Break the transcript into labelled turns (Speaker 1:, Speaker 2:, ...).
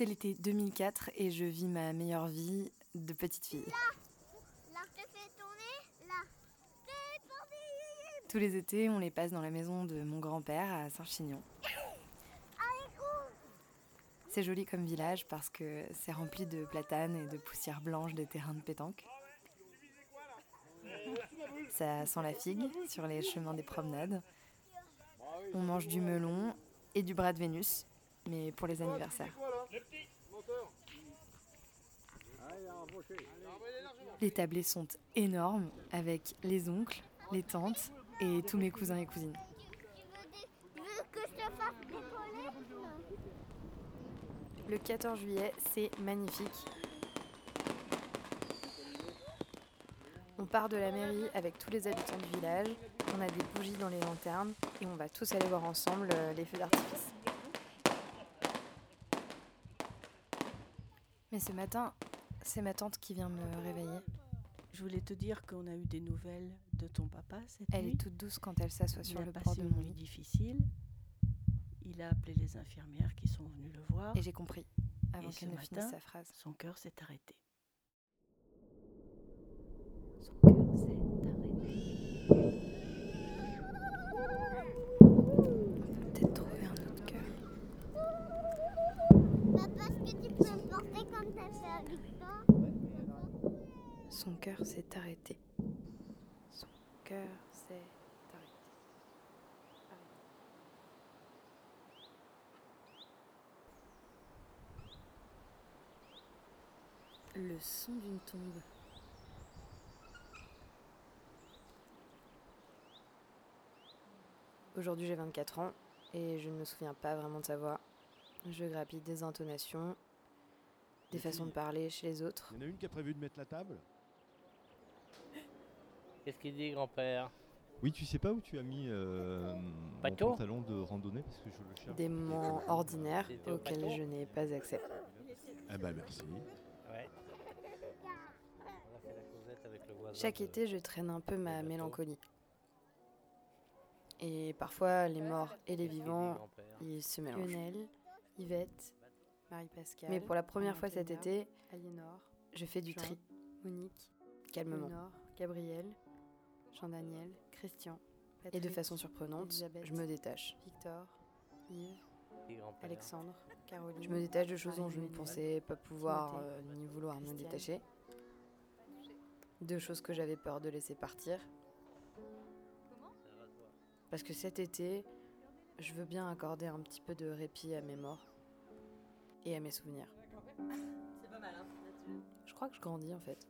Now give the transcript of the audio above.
Speaker 1: C'est l'été 2004 et je vis ma meilleure vie de petite fille.
Speaker 2: Là, je te fais tourner. Là.
Speaker 1: Tous les étés, on les passe dans la maison de mon grand-père à Saint-Chinion. C'est joli comme village parce que c'est rempli de platanes et de poussière blanche des terrains de pétanque. Ça sent la figue sur les chemins des promenades. On mange du melon et du bras de Vénus, mais pour les anniversaires. Les tablés sont énormes avec les oncles, les tantes et tous mes cousins et cousines. Le 14 juillet, c'est magnifique. On part de la mairie avec tous les habitants du village. On a des bougies dans les lanternes et on va tous aller voir ensemble euh, les feux d'artifice. Mais ce matin, c'est ma tante qui vient me réveiller.
Speaker 3: Je voulais te dire qu'on a eu des nouvelles de ton papa cette
Speaker 1: Elle
Speaker 3: nuit.
Speaker 1: est toute douce quand elle s'assoit sur le bord de mon lit.
Speaker 3: difficile. Il a appelé les infirmières qui sont venues le voir.
Speaker 1: Et j'ai compris, avant qu'elle ne finisse sa phrase.
Speaker 3: Son cœur s'est arrêté.
Speaker 1: Son cœur s'est arrêté. On peut peut-être trouver un autre cœur.
Speaker 2: Papa, est-ce que tu peux me porter comme t'as fait avec toi
Speaker 1: Son cœur s'est arrêté. Son cœur s'est arrêté. Arrêté. Le son d'une tombe. Aujourd'hui j'ai 24 ans et je ne me souviens pas vraiment de sa voix. Je grappille des intonations, des façons de parler chez les autres.
Speaker 4: Il y en a une qui a prévu de mettre la table?
Speaker 5: Qu'est-ce qu'il dit, grand-père?
Speaker 4: Oui, tu sais pas où tu as mis euh, mon
Speaker 5: Bateau
Speaker 4: pantalon de randonnée parce que je le cherche.
Speaker 1: Des moments ordinaires
Speaker 5: C'était au
Speaker 1: auxquels
Speaker 5: bateau
Speaker 1: je n'ai pas accès.
Speaker 4: Eh ben merci.
Speaker 5: Ouais. On a fait la causette avec le voisin
Speaker 1: Chaque
Speaker 5: de-
Speaker 1: été, je traîne un peu ma
Speaker 5: bateau.
Speaker 1: mélancolie. Et parfois, les morts et les
Speaker 5: Qu'est-ce qu'il dit,
Speaker 1: vivants,
Speaker 5: grand-père?
Speaker 1: ils se mélangent. Lionel, Yvette, Marie-Pascale. Mais pour la première fois cet été, Aliénor, je fais du
Speaker 6: Jean,
Speaker 1: tri. Monique, calmement. Gabriel, Jean-Daniel, Christian. et de façon surprenante, je me détache. Victor, Yves. Alexandre, Caroline. Je me détache de choses dont je ne pensais pas pouvoir euh, ni vouloir me détacher. De choses que j'avais peur de laisser partir. Parce que cet été, je veux bien accorder un petit peu de répit à mes morts et à mes souvenirs.
Speaker 6: C'est pas mal, hein.
Speaker 1: Je crois que je grandis en fait.